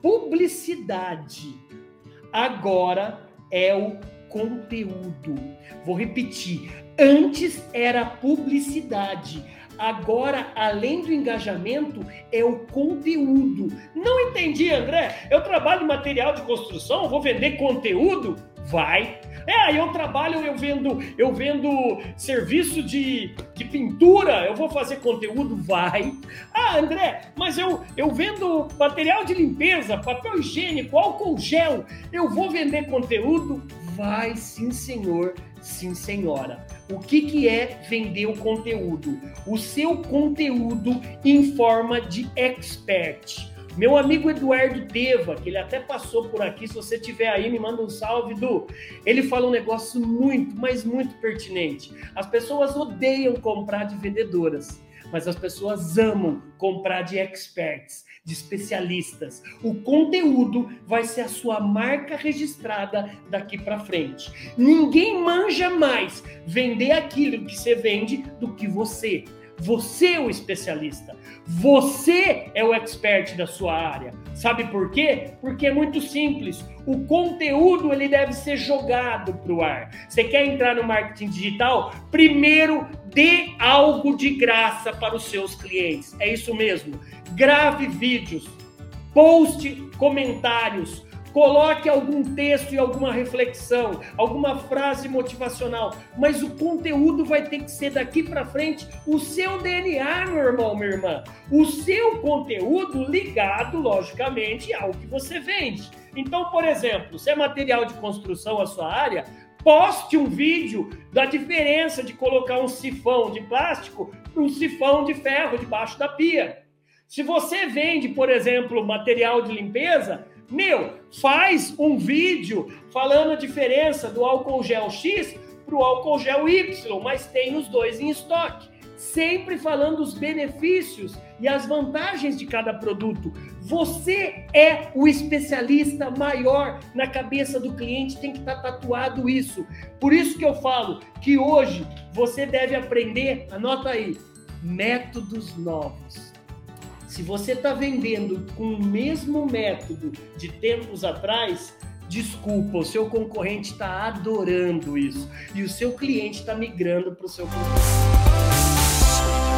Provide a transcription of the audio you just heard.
publicidade. Agora é o conteúdo. Vou repetir. Antes era publicidade. Agora, além do engajamento, é o conteúdo. Não entendi, André? Eu trabalho em material de construção, vou vender conteúdo? Vai. É, eu trabalho, eu vendo, eu vendo serviço de, de pintura, eu vou fazer conteúdo? Vai. Ah, André, mas eu, eu vendo material de limpeza, papel higiênico, álcool gel, eu vou vender conteúdo? Vai sim, senhor, sim, senhora. O que, que é vender o conteúdo? O seu conteúdo em forma de expert. Meu amigo Eduardo Teva, que ele até passou por aqui, se você tiver aí, me manda um salve, Du. Ele fala um negócio muito, mas muito pertinente. As pessoas odeiam comprar de vendedoras, mas as pessoas amam comprar de experts, de especialistas. O conteúdo vai ser a sua marca registrada daqui para frente. Ninguém manja mais vender aquilo que você vende do que você. Você é o especialista. Você é o expert da sua área. Sabe por quê? Porque é muito simples. O conteúdo ele deve ser jogado para o ar. Você quer entrar no marketing digital? Primeiro dê algo de graça para os seus clientes. É isso mesmo. Grave vídeos, poste comentários, Coloque algum texto e alguma reflexão, alguma frase motivacional, mas o conteúdo vai ter que ser daqui para frente o seu DNA, meu irmão, minha irmã. O seu conteúdo ligado, logicamente, ao que você vende. Então, por exemplo, se é material de construção a sua área, poste um vídeo da diferença de colocar um sifão de plástico para um sifão de ferro debaixo da pia. Se você vende, por exemplo, material de limpeza, meu, faz um vídeo falando a diferença do álcool gel X para o álcool gel Y, mas tem os dois em estoque. Sempre falando os benefícios e as vantagens de cada produto. Você é o especialista maior na cabeça do cliente, tem que estar tá tatuado isso. Por isso que eu falo que hoje você deve aprender, anota aí, métodos novos se você está vendendo com o mesmo método de tempos atrás, desculpa, o seu concorrente está adorando isso e o seu cliente está migrando para o seu concorrente.